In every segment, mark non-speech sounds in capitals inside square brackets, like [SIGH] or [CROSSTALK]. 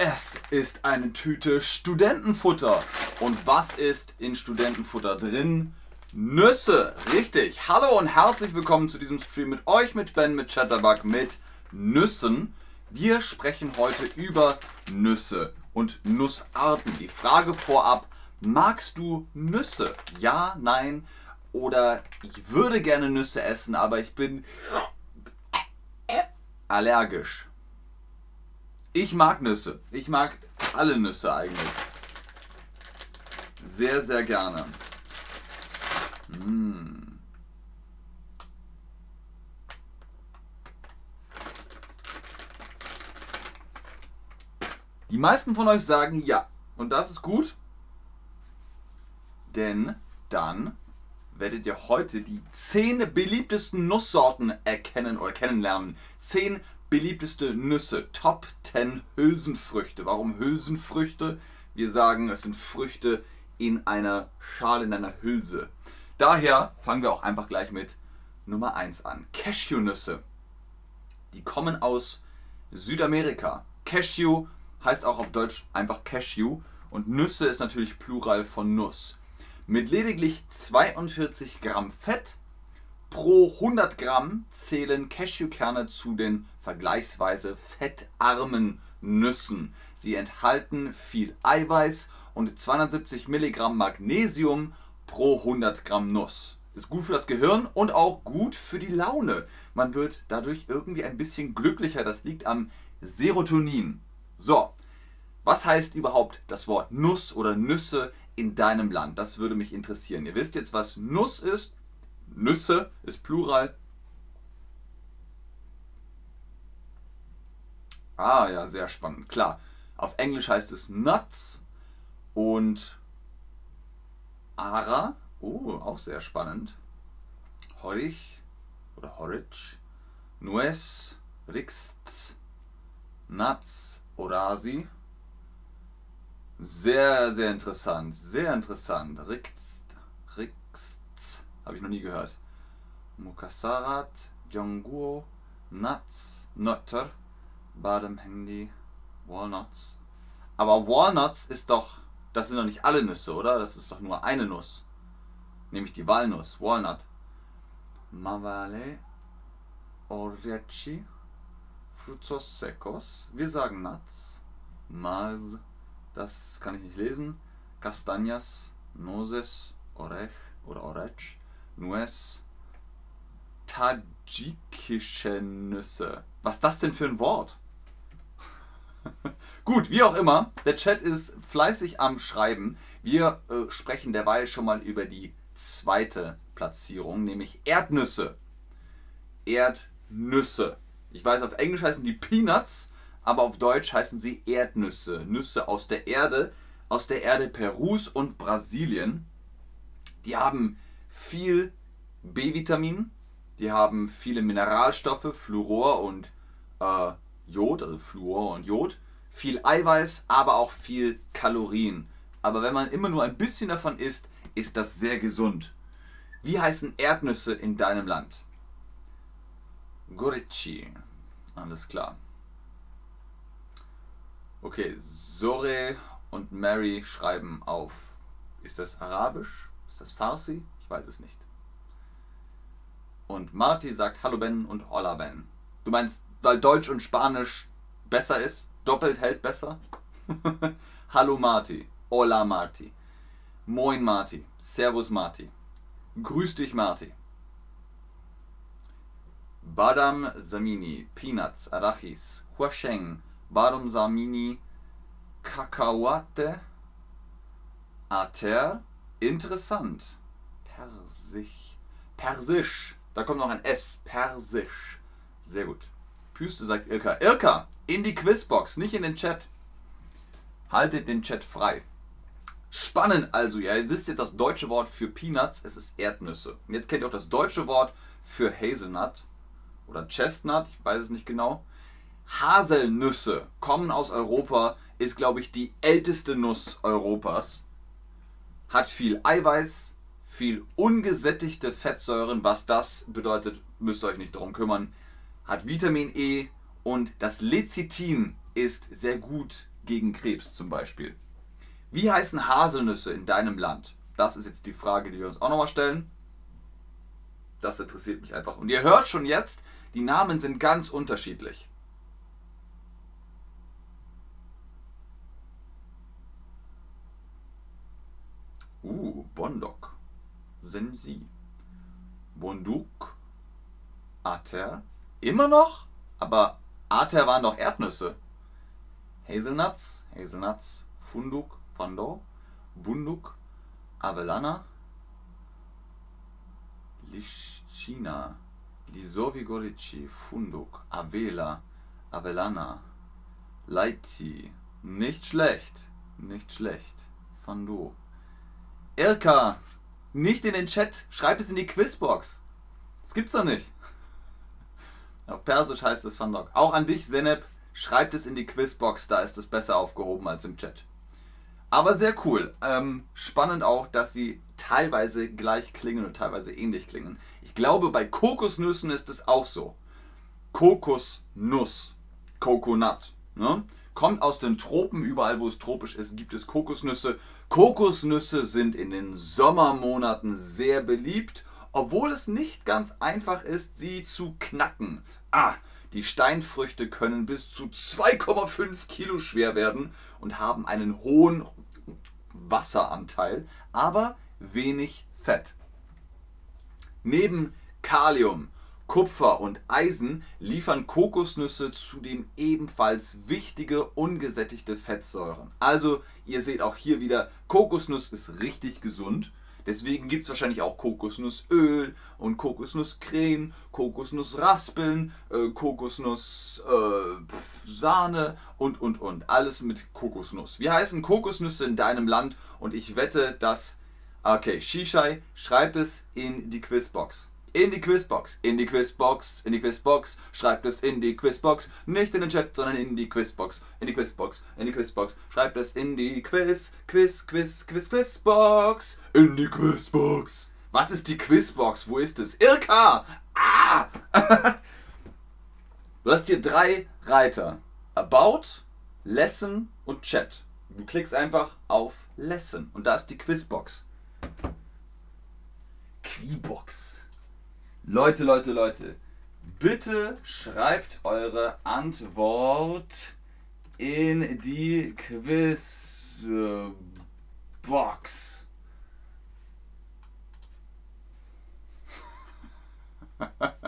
Es ist eine Tüte Studentenfutter. Und was ist in Studentenfutter drin? Nüsse, richtig. Hallo und herzlich willkommen zu diesem Stream mit euch, mit Ben, mit Chatterbug, mit Nüssen. Wir sprechen heute über Nüsse und Nussarten. Die Frage vorab, magst du Nüsse? Ja, nein oder ich würde gerne Nüsse essen, aber ich bin allergisch. Ich mag Nüsse. Ich mag alle Nüsse eigentlich. Sehr, sehr gerne. Mm. Die meisten von euch sagen ja. Und das ist gut. Denn dann werdet ihr heute die 10 beliebtesten Nusssorten erkennen oder kennenlernen. 10 beliebteste Nüsse, Top 10 Hülsenfrüchte. Warum Hülsenfrüchte? Wir sagen, es sind Früchte in einer Schale, in einer Hülse. Daher fangen wir auch einfach gleich mit Nummer 1 an. Cashewnüsse. Die kommen aus Südamerika. Cashew heißt auch auf Deutsch einfach Cashew und Nüsse ist natürlich Plural von Nuss. Mit lediglich 42 Gramm Fett Pro 100 Gramm zählen Cashewkerne zu den vergleichsweise fettarmen Nüssen. Sie enthalten viel Eiweiß und 270 Milligramm Magnesium pro 100 Gramm Nuss. Ist gut für das Gehirn und auch gut für die Laune. Man wird dadurch irgendwie ein bisschen glücklicher. Das liegt am Serotonin. So, was heißt überhaupt das Wort Nuss oder Nüsse in deinem Land? Das würde mich interessieren. Ihr wisst jetzt, was Nuss ist Nüsse ist Plural. Ah ja, sehr spannend. Klar, auf Englisch heißt es Nuts und Ara. Oh, auch sehr spannend. Horich oder Horich. Nuez, Rix, Nuts, Orasi. Sehr, sehr interessant. Sehr interessant. Rix, Rix. Habe ich noch nie gehört. Mukasarat, Jonguo, Nuts, Nutter, Badem Handy, Walnuts. Aber Walnuts ist doch, das sind doch nicht alle Nüsse, oder? Das ist doch nur eine Nuss. Nämlich die Walnuss, Walnut. Mavale, Oriachi, Frutos secos. Wir sagen Nuts. Maz, das kann ich nicht lesen. Castañas, Noses, Orech oder Orech. Nuez. Tadschikische Nüsse. Was ist das denn für ein Wort? [LAUGHS] Gut, wie auch immer, der Chat ist fleißig am Schreiben. Wir äh, sprechen derweil schon mal über die zweite Platzierung, nämlich Erdnüsse. Erdnüsse. Ich weiß, auf Englisch heißen die Peanuts, aber auf Deutsch heißen sie Erdnüsse. Nüsse aus der Erde, aus der Erde Perus und Brasilien. Die haben viel B-Vitamin, die haben viele Mineralstoffe, Fluor und äh, Jod, also Fluor und Jod, viel Eiweiß, aber auch viel Kalorien. Aber wenn man immer nur ein bisschen davon isst, ist das sehr gesund. Wie heißen Erdnüsse in deinem Land? Gorici. Alles klar. Okay, Sore und Mary schreiben auf. Ist das Arabisch? Ist das Farsi? Ich weiß es nicht. Und Marty sagt Hallo Ben und Hola Ben. Du meinst, weil Deutsch und Spanisch besser ist? Doppelt hält besser? [LAUGHS] Hallo Marty. Hola Marty. Moin Marty. Servus Marty. Grüß dich Marty. Badam Samini, Peanuts, Arachis, Huasheng, Badam Samini, Kakaoate, Ater, interessant. Persisch. Persisch. Da kommt noch ein S. Persisch. Sehr gut. Püste sagt Irka. Irka, in die Quizbox, nicht in den Chat. Haltet den Chat frei. Spannend also, ja, ihr wisst jetzt das deutsche Wort für Peanuts, es ist Erdnüsse. Und jetzt kennt ihr auch das deutsche Wort für Hazelnut oder Chestnut, ich weiß es nicht genau. Haselnüsse kommen aus Europa, ist glaube ich die älteste Nuss Europas hat viel Eiweiß, viel ungesättigte Fettsäuren. Was das bedeutet, müsst ihr euch nicht darum kümmern. Hat Vitamin E und das Lecithin ist sehr gut gegen Krebs zum Beispiel. Wie heißen Haselnüsse in deinem Land? Das ist jetzt die Frage, die wir uns auch nochmal stellen. Das interessiert mich einfach. Und ihr hört schon jetzt, die Namen sind ganz unterschiedlich. Uh, Bondok. Sensi. Bonduk. Ater. Immer noch? Aber Ater waren doch Erdnüsse. Hazelnuts, Hazelnuts, Funduk, Fando, Bunduk, Avellana, Lischina, Lisovigorici, Funduk, Avela, Avellana, Leiti. Nicht schlecht, nicht schlecht. Fando. Irka, nicht in den Chat, schreib es in die Quizbox. Das gibt's doch nicht. Auf Persisch heißt es Fandok. Auch an dich, Seneb, schreibt es in die Quizbox, da ist es besser aufgehoben als im Chat. Aber sehr cool. Ähm, spannend auch, dass sie teilweise gleich klingen und teilweise ähnlich klingen. Ich glaube, bei Kokosnüssen ist es auch so. Kokosnuss, Coconut, ne? Kommt aus den Tropen. Überall, wo es tropisch ist, gibt es Kokosnüsse. Kokosnüsse sind in den Sommermonaten sehr beliebt, obwohl es nicht ganz einfach ist, sie zu knacken. Ah, die Steinfrüchte können bis zu 2,5 Kilo schwer werden und haben einen hohen Wasseranteil, aber wenig Fett. Neben Kalium, Kupfer und Eisen liefern Kokosnüsse zudem ebenfalls wichtige ungesättigte Fettsäuren. Also ihr seht auch hier wieder, Kokosnuss ist richtig gesund Deswegen gibt es wahrscheinlich auch Kokosnussöl und Kokosnusscreme, Kokosnussraspeln, äh, Kokosnusssahne äh, und und und. Alles mit Kokosnuss. Wie heißen Kokosnüsse in deinem Land? Und ich wette, dass. Okay, Shishai, schreib es in die Quizbox. In die Quizbox, in die Quizbox, in die Quizbox, schreibt es in die Quizbox, nicht in den Chat, sondern in die Quizbox, in die Quizbox, in die Quizbox, schreibt es in die Quiz, Quiz, Quiz, Quiz, Quizbox, in die Quizbox. Was ist die Quizbox? Wo ist es? Irka! Ah! [LAUGHS] du hast hier drei Reiter. About, Lesson und Chat. Du klickst einfach auf Lesson und da ist die Quizbox. Quibox. Leute, Leute, Leute, bitte schreibt eure Antwort in die Quizbox. [LAUGHS]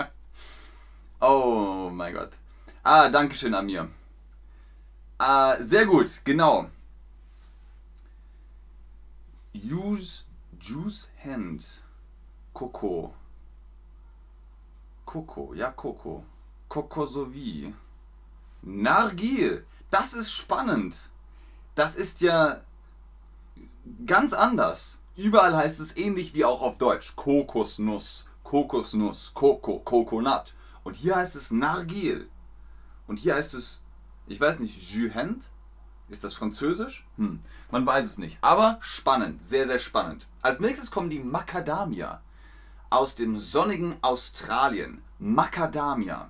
oh mein Gott. Ah, danke schön, Amir. Ah, sehr gut, genau. Use Juice Hand. Coco. Coco, ja, Coco. Kokosovi. Nargil. Das ist spannend. Das ist ja ganz anders. Überall heißt es ähnlich wie auch auf Deutsch. Kokosnuss, Kokosnuss, Koko, Coconut. Und hier heißt es Nargil. Und hier heißt es, ich weiß nicht, Juhent? Ist das Französisch? Hm, man weiß es nicht. Aber spannend, sehr, sehr spannend. Als nächstes kommen die Macadamia aus dem sonnigen Australien. Macadamia.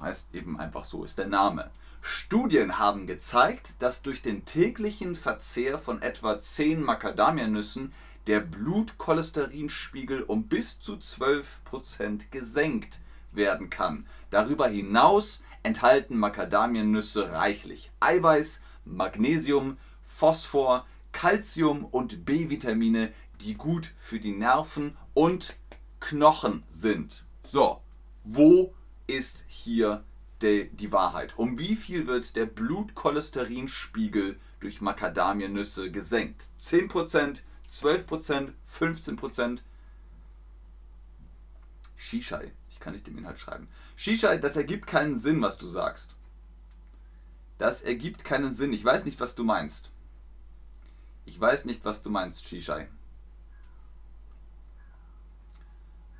Heißt eben einfach so, ist der Name. Studien haben gezeigt, dass durch den täglichen Verzehr von etwa 10 Macadamianüssen der Blutcholesterinspiegel um bis zu 12% gesenkt werden kann. Darüber hinaus enthalten Macadamiannüsse reichlich Eiweiß, Magnesium, Phosphor, Calcium und B-Vitamine, die gut für die Nerven und Knochen sind. So, wo ist hier de, die Wahrheit? Um wie viel wird der Blutcholesterinspiegel durch Macadamiennüsse gesenkt? 10%, 12%, 15%? Shishai, ich kann nicht den Inhalt schreiben. Shishai, das ergibt keinen Sinn, was du sagst. Das ergibt keinen Sinn. Ich weiß nicht, was du meinst. Ich weiß nicht, was du meinst, Shishai.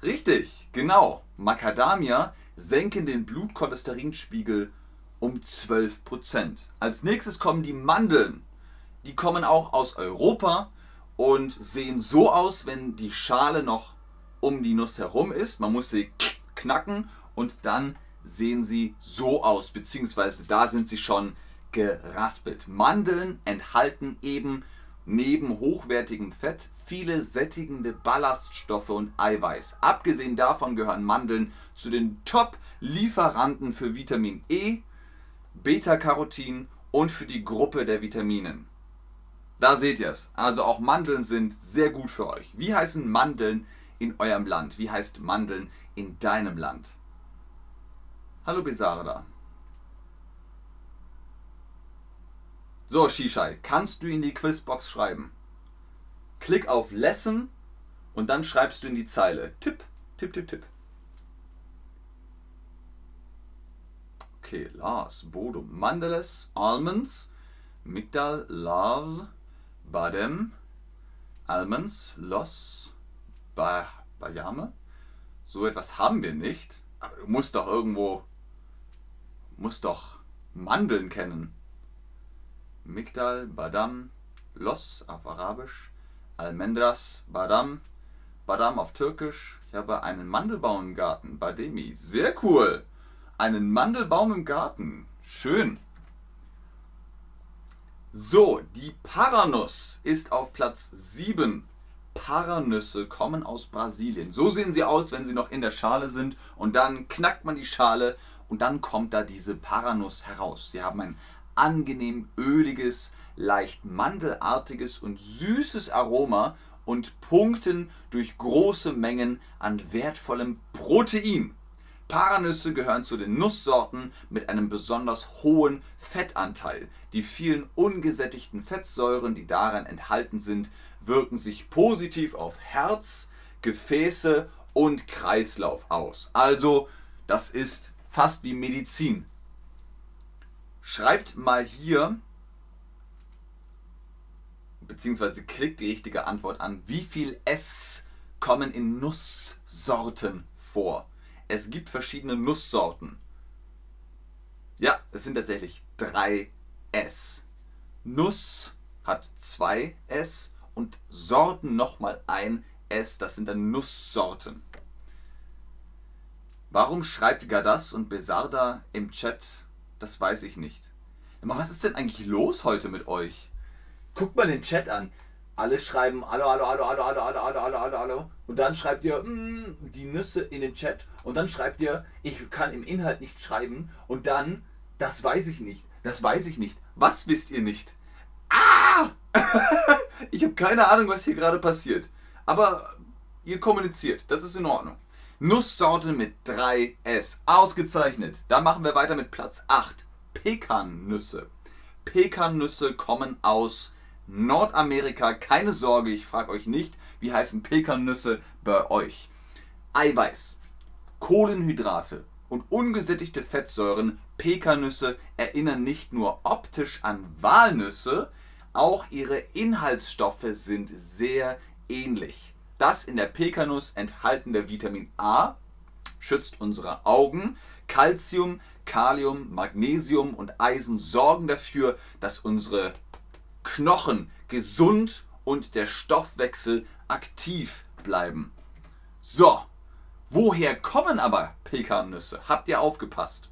Richtig, genau. Macadamia senken den Blutcholesterinspiegel um 12%. Als nächstes kommen die Mandeln. Die kommen auch aus Europa und sehen so aus, wenn die Schale noch um die Nuss herum ist. Man muss sie knacken und dann sehen sie so aus, beziehungsweise da sind sie schon geraspelt. Mandeln enthalten eben neben hochwertigem Fett viele sättigende Ballaststoffe und Eiweiß. Abgesehen davon gehören Mandeln zu den Top-Lieferanten für Vitamin E, Beta-Carotin und für die Gruppe der Vitaminen. Da seht ihr es. Also auch Mandeln sind sehr gut für euch. Wie heißen Mandeln in eurem Land? Wie heißt Mandeln in deinem Land? Hallo Besarda. So, Shishai, kannst du in die Quizbox schreiben? Klick auf Lesson und dann schreibst du in die Zeile. Tipp, tipp, tipp, tipp. Okay, Lars, Bodo, Mandeles, Almonds, Migdal, Loves, Badem, Almonds, Los, ba Bayame. So etwas haben wir nicht. Aber du musst doch irgendwo, musst doch Mandeln kennen. Migdal, Badam, Los auf Arabisch, Almendras, Badam, Badam auf Türkisch. Ich habe einen Mandelbaum im Garten, Bademi. Sehr cool. Einen Mandelbaum im Garten. Schön. So, die Paranuss ist auf Platz 7. Paranüsse kommen aus Brasilien. So sehen sie aus, wenn sie noch in der Schale sind. Und dann knackt man die Schale und dann kommt da diese Paranuss heraus. Sie haben ein angenehm öliges, leicht mandelartiges und süßes Aroma und punkten durch große Mengen an wertvollem Protein. Paranüsse gehören zu den Nusssorten mit einem besonders hohen Fettanteil. Die vielen ungesättigten Fettsäuren, die darin enthalten sind, wirken sich positiv auf Herz, Gefäße und Kreislauf aus. Also, das ist fast wie Medizin. Schreibt mal hier, beziehungsweise klickt die richtige Antwort an, wie viel S kommen in Nusssorten vor. Es gibt verschiedene Nusssorten. Ja, es sind tatsächlich drei S. Nuss hat zwei S und Sorten nochmal ein S, das sind dann Nusssorten. Warum schreibt Gadas und Besarda im Chat das weiß ich nicht. Aber was ist denn eigentlich los heute mit euch? Guckt mal den Chat an. Alle schreiben Hallo, Hallo, Hallo, Hallo, Hallo, Hallo, Hallo, Hallo, Hallo, Hallo. Und dann schreibt ihr mm, die Nüsse in den Chat. Und dann schreibt ihr, ich kann im Inhalt nicht schreiben. Und dann, das weiß ich nicht. Das weiß ich nicht. Was wisst ihr nicht? Ah! [LAUGHS] ich habe keine Ahnung, was hier gerade passiert. Aber ihr kommuniziert. Das ist in Ordnung. Nusssorte mit 3S. Ausgezeichnet. Dann machen wir weiter mit Platz 8. Pekannüsse. Pekannüsse kommen aus Nordamerika. Keine Sorge, ich frage euch nicht, wie heißen Pekannüsse bei euch. Eiweiß, Kohlenhydrate und ungesättigte Fettsäuren. Pekannüsse erinnern nicht nur optisch an Walnüsse, auch ihre Inhaltsstoffe sind sehr ähnlich. Das in der Pekanuss enthaltene Vitamin A schützt unsere Augen. Calcium, Kalium, Magnesium und Eisen sorgen dafür, dass unsere Knochen gesund und der Stoffwechsel aktiv bleiben. So, woher kommen aber Pekannüsse? Habt ihr aufgepasst?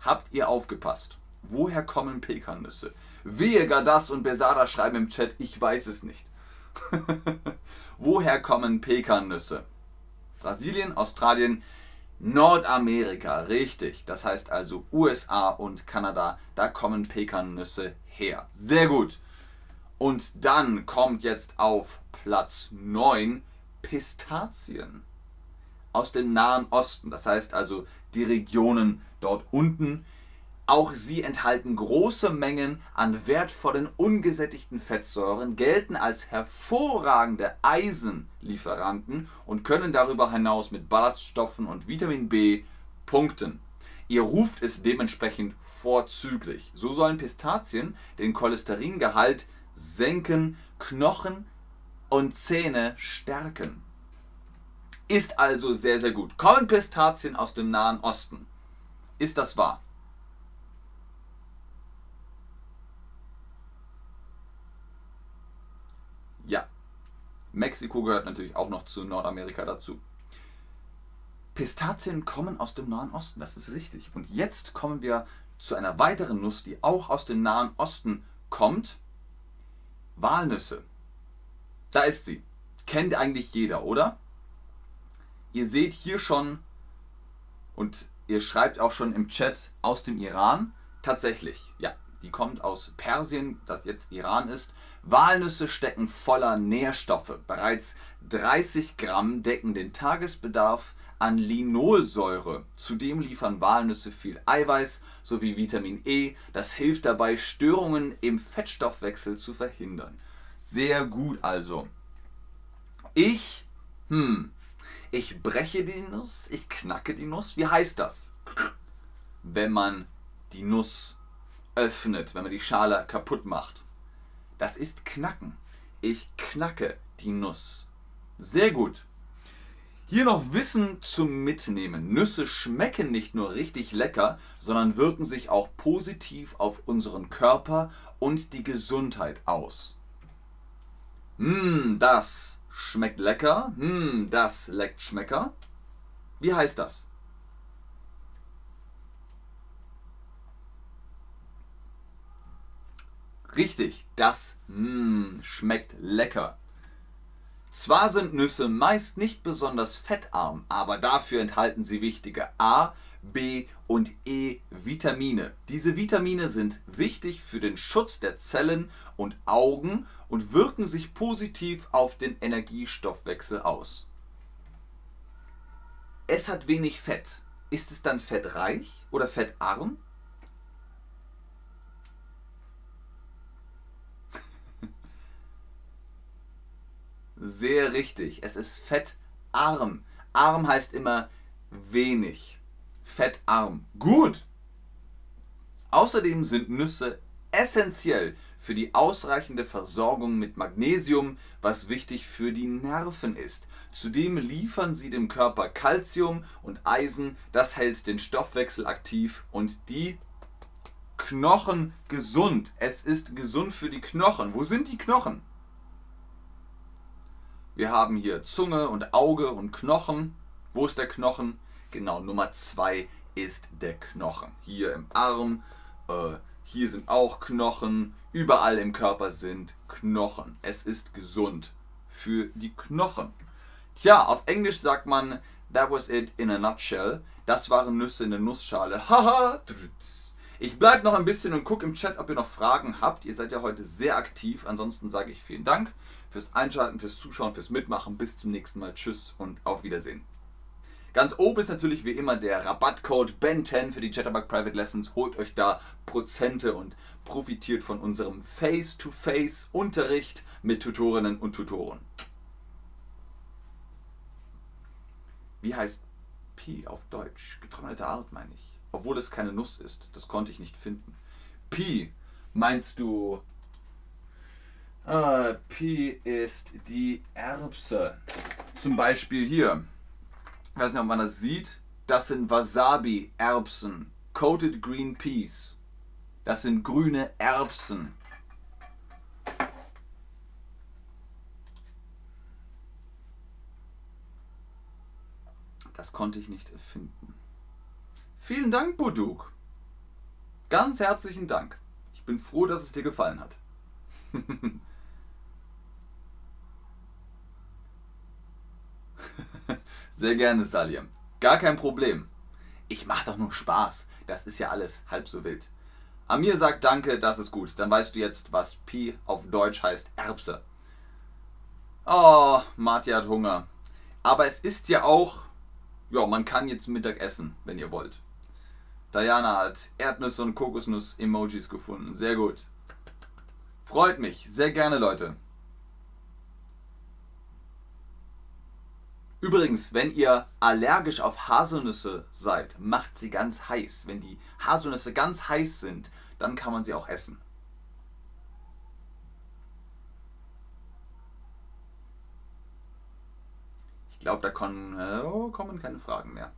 Habt ihr aufgepasst? Woher kommen Pekannüsse? Wehe Gadas und Besada schreiben im Chat, ich weiß es nicht. [LAUGHS] Woher kommen Pekannüsse? Brasilien, Australien, Nordamerika, richtig. Das heißt also USA und Kanada, da kommen Pekannüsse her. Sehr gut. Und dann kommt jetzt auf Platz 9 Pistazien aus dem Nahen Osten. Das heißt also die Regionen dort unten auch sie enthalten große Mengen an wertvollen ungesättigten Fettsäuren, gelten als hervorragende Eisenlieferanten und können darüber hinaus mit Ballaststoffen und Vitamin B punkten. Ihr Ruf ist dementsprechend vorzüglich. So sollen Pistazien den Cholesteringehalt senken, Knochen und Zähne stärken. Ist also sehr, sehr gut. Kommen Pistazien aus dem Nahen Osten? Ist das wahr? Ja. Mexiko gehört natürlich auch noch zu Nordamerika dazu. Pistazien kommen aus dem Nahen Osten, das ist richtig. Und jetzt kommen wir zu einer weiteren Nuss, die auch aus dem Nahen Osten kommt. Walnüsse. Da ist sie. Kennt eigentlich jeder, oder? Ihr seht hier schon und ihr schreibt auch schon im Chat aus dem Iran. Tatsächlich, ja, die kommt aus Persien, das jetzt Iran ist. Walnüsse stecken voller Nährstoffe. Bereits 30 Gramm decken den Tagesbedarf an Linolsäure. Zudem liefern Walnüsse viel Eiweiß sowie Vitamin E. Das hilft dabei, Störungen im Fettstoffwechsel zu verhindern. Sehr gut also. Ich, hm, ich breche die Nuss, ich knacke die Nuss. Wie heißt das? Wenn man die Nuss öffnet, wenn man die Schale kaputt macht. Das ist Knacken. Ich knacke die Nuss. Sehr gut. Hier noch Wissen zum Mitnehmen. Nüsse schmecken nicht nur richtig lecker, sondern wirken sich auch positiv auf unseren Körper und die Gesundheit aus. Mmm, das schmeckt lecker. Hm, das leckt Schmecker. Wie heißt das? Richtig, das mm, schmeckt lecker. Zwar sind Nüsse meist nicht besonders fettarm, aber dafür enthalten sie wichtige A, B und E Vitamine. Diese Vitamine sind wichtig für den Schutz der Zellen und Augen und wirken sich positiv auf den Energiestoffwechsel aus. Es hat wenig Fett. Ist es dann fettreich oder fettarm? Sehr richtig. Es ist fettarm. Arm heißt immer wenig. Fettarm. Gut. Außerdem sind Nüsse essentiell für die ausreichende Versorgung mit Magnesium, was wichtig für die Nerven ist. Zudem liefern sie dem Körper Calcium und Eisen, das hält den Stoffwechsel aktiv und die Knochen gesund. Es ist gesund für die Knochen. Wo sind die Knochen? Wir haben hier Zunge und Auge und Knochen. Wo ist der Knochen? Genau, Nummer 2 ist der Knochen. Hier im Arm, äh, hier sind auch Knochen. Überall im Körper sind Knochen. Es ist gesund für die Knochen. Tja, auf Englisch sagt man, that was it in a nutshell. Das waren Nüsse in der Nussschale. [LAUGHS] Haha, ich bleibe noch ein bisschen und gucke im Chat, ob ihr noch Fragen habt. Ihr seid ja heute sehr aktiv. Ansonsten sage ich vielen Dank fürs Einschalten, fürs Zuschauen, fürs Mitmachen. Bis zum nächsten Mal. Tschüss und auf Wiedersehen. Ganz oben ist natürlich wie immer der Rabattcode BEN10 für die Chatterbug Private Lessons. Holt euch da Prozente und profitiert von unserem Face-to-Face-Unterricht mit Tutorinnen und Tutoren. Wie heißt Pi auf Deutsch? Getrocknete Art meine ich. Obwohl es keine Nuss ist. Das konnte ich nicht finden. Pi, meinst du Uh, Pi ist die Erbse. Zum Beispiel hier. Ich weiß nicht, ob man das sieht. Das sind Wasabi-Erbsen. Coated Green Peas. Das sind grüne Erbsen. Das konnte ich nicht erfinden. Vielen Dank, Buduk. Ganz herzlichen Dank. Ich bin froh, dass es dir gefallen hat. [LAUGHS] Sehr gerne, Salim. Gar kein Problem. Ich mach doch nur Spaß. Das ist ja alles halb so wild. Amir sagt Danke, das ist gut. Dann weißt du jetzt, was Pi auf Deutsch heißt Erbse. Oh, Marti hat Hunger. Aber es ist ja auch, ja, man kann jetzt Mittag essen, wenn ihr wollt. Diana hat Erdnüsse und Kokosnuss-Emojis gefunden. Sehr gut. Freut mich. Sehr gerne, Leute. Übrigens, wenn ihr allergisch auf Haselnüsse seid, macht sie ganz heiß. Wenn die Haselnüsse ganz heiß sind, dann kann man sie auch essen. Ich glaube, da kommen, oh, kommen keine Fragen mehr.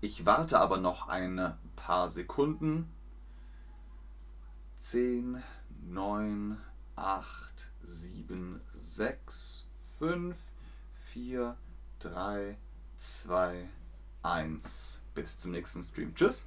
Ich warte aber noch ein paar Sekunden. 10, 9, 8, 7, 6, 5, 4, 3, 2, 1. Bis zum nächsten Stream. Tschüss.